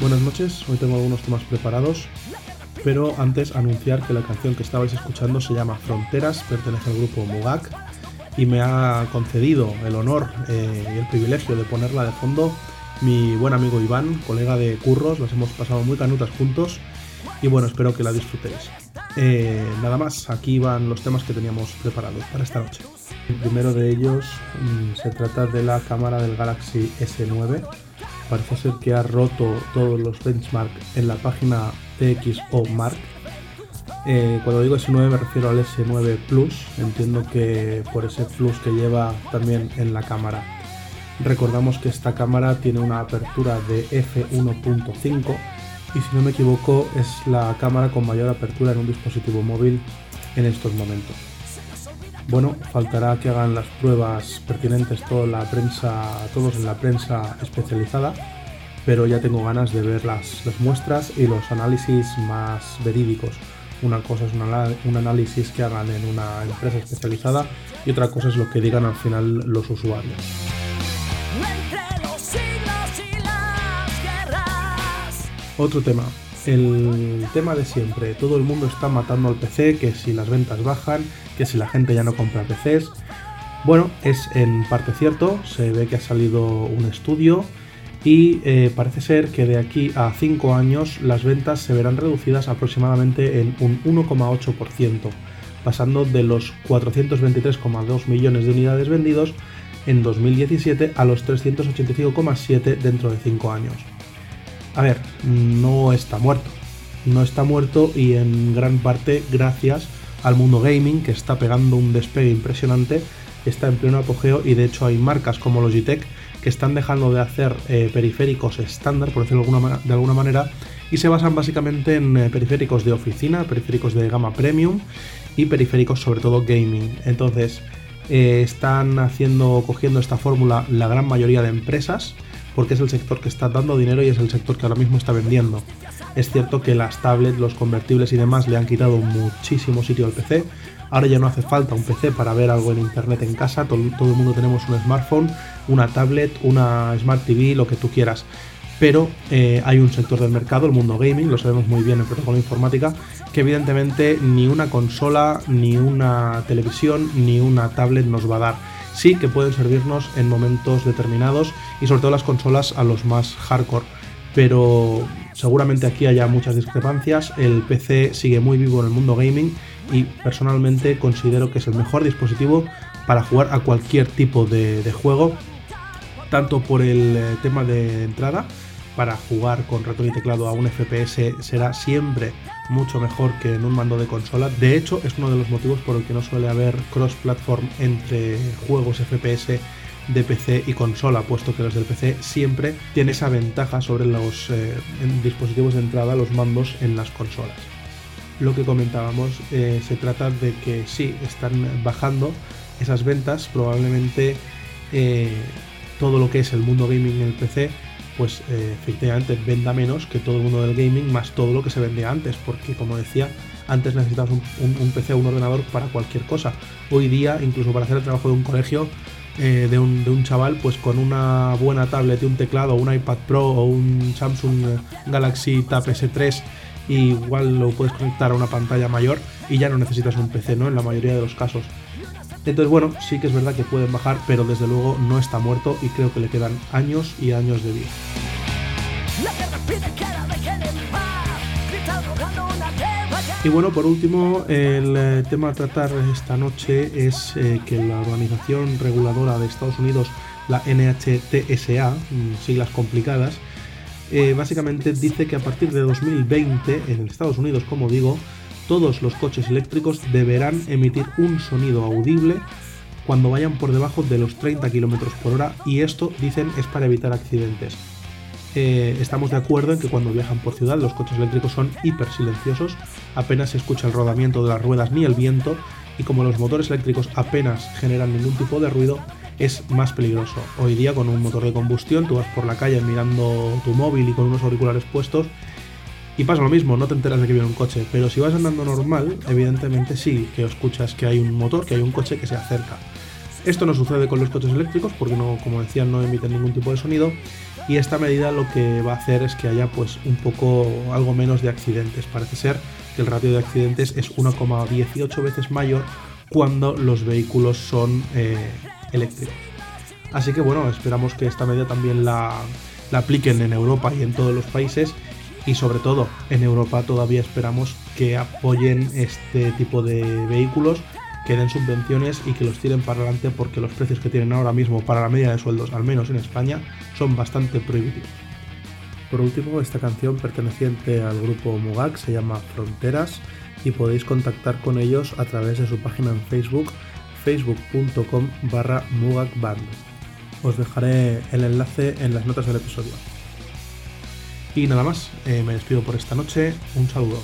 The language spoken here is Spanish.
Buenas noches, hoy tengo algunos temas preparados, pero antes anunciar que la canción que estabais escuchando se llama Fronteras, pertenece al grupo Mugak y me ha concedido el honor eh, y el privilegio de ponerla de fondo mi buen amigo Iván, colega de Curros, las hemos pasado muy canutas juntos y bueno, espero que la disfrutéis. Eh, nada más, aquí van los temas que teníamos preparados para esta noche. El primero de ellos mm, se trata de la cámara del Galaxy S9. Parece ser que ha roto todos los benchmarks en la página TXO Mark. Eh, cuando digo S9 me refiero al S9 Plus, entiendo que por ese plus que lleva también en la cámara. Recordamos que esta cámara tiene una apertura de f1.5 y si no me equivoco es la cámara con mayor apertura en un dispositivo móvil en estos momentos. Bueno, faltará que hagan las pruebas pertinentes toda la prensa, todos en la prensa especializada, pero ya tengo ganas de ver las, muestras y los análisis más verídicos. Una cosa es un análisis que hagan en una empresa especializada y otra cosa es lo que digan al final los usuarios. Otro tema, el tema de siempre. Todo el mundo está matando al PC, que si las ventas bajan, que si la gente ya no compra PCs. Bueno, es en parte cierto, se ve que ha salido un estudio y eh, parece ser que de aquí a 5 años las ventas se verán reducidas aproximadamente en un 1,8%, pasando de los 423,2 millones de unidades vendidos en 2017 a los 385,7 dentro de 5 años. A ver, no está muerto. No está muerto y en gran parte gracias al mundo gaming que está pegando un despegue impresionante, está en pleno apogeo y de hecho hay marcas como Logitech que están dejando de hacer eh, periféricos estándar, por decirlo de alguna, manera, y se basan básicamente en eh, periféricos de oficina, periféricos de gama premium y periféricos sobre todo gaming. Entonces, eh, están haciendo, cogiendo esta fórmula la gran mayoría de empresas porque es el sector que está dando dinero y es el sector que ahora mismo está vendiendo. Es cierto que las tablets, los convertibles y demás le han quitado muchísimo sitio al PC. Ahora ya no hace falta un PC para ver algo en internet en casa. Todo, el mundo tenemos un smartphone, una tablet, una Smart TV, lo que tú quieras. Pero eh, hay un sector del mercado, el mundo gaming, lo sabemos muy bien en protocolo informática, que evidentemente ni una consola, ni una televisión, ni una tablet nos va a dar sí que pueden servirnos en momentos determinados y sobre todo las consolas a los más hardcore. Pero seguramente aquí haya muchas discrepancias. El PC sigue muy vivo en el mundo gaming y personalmente considero que es el mejor dispositivo para jugar a cualquier tipo de, juego, tanto por el eh, tema de entrada para jugar con ratón y teclado a un FPS será siempre mucho mejor que en un mando de consola. De hecho, es uno de los motivos por el que no suele haber cross-platform entre juegos FPS de PC y consola, puesto que los del PC siempre tienen esa ventaja sobre los eh, dispositivos de entrada, los mandos en las consolas. Lo que comentábamos, eh, se trata de que sí, están bajando esas ventas, probablemente eh, todo lo que es el mundo gaming en el PC pues eh, efectivamente venda menos que todo el mundo del gaming, más todo lo que se vendía antes, porque como decía, antes necesitabas un, PC o un ordenador para cualquier cosa. Hoy día, incluso para hacer el trabajo de un colegio, eh, de, un, chaval, pues con una buena tablet y un teclado, un iPad Pro o un Samsung Galaxy Tab S3, igual lo puedes conectar a una pantalla mayor y ya no necesitas un PC, ¿no? En la mayoría de los casos. Entonces, bueno, sí que es verdad que pueden bajar, pero desde luego no está muerto y creo que le quedan años y años de vida. Y bueno, por último, el eh, tema a tratar esta noche es eh, que la organización reguladora de Estados Unidos, la NHTSA, mm, siglas complicadas, eh, básicamente dice que a partir de 2020, en Estados Unidos, como digo, todos los coches eléctricos deberán emitir un sonido audible cuando vayan por debajo de los 30 km por hora y esto, dicen, es para evitar accidentes. Eh, estamos de acuerdo en que cuando viajan por ciudad los coches eléctricos son hiper silenciosos, apenas se escucha el rodamiento de las ruedas ni el viento y como los motores eléctricos apenas generan ningún tipo de ruido, es más peligroso. Hoy día con un motor de combustión tú vas por la calle mirando tu móvil y con unos auriculares puestos y pasa lo mismo, no te enteras de que viene un coche, pero si vas andando normal, evidentemente sí que escuchas que hay un motor, que hay un coche que se acerca. Esto no sucede con los coches eléctricos porque no, como decía, no emiten ningún tipo de sonido y esta medida lo que va a hacer es que haya pues un poco algo menos de accidentes. Parece ser que el ratio de accidentes es 1,18 veces mayor cuando los vehículos son eh, eléctricos. Así que bueno, esperamos que esta medida también la, la apliquen en Europa y en todos los países y sobre todo en Europa todavía esperamos que apoyen este tipo de vehículos, que den subvenciones y que los tiren para adelante porque los precios que tienen ahora mismo para la media de sueldos, al menos en España, son bastante prohibitivos. Por último, esta canción perteneciente al grupo Mugak se llama Fronteras y podéis contactar con ellos a través de su página en Facebook facebook.com barra mugakband. Os dejaré el enlace en las notas del episodio. Y nada más, eh, me despido por esta noche. Un saludo.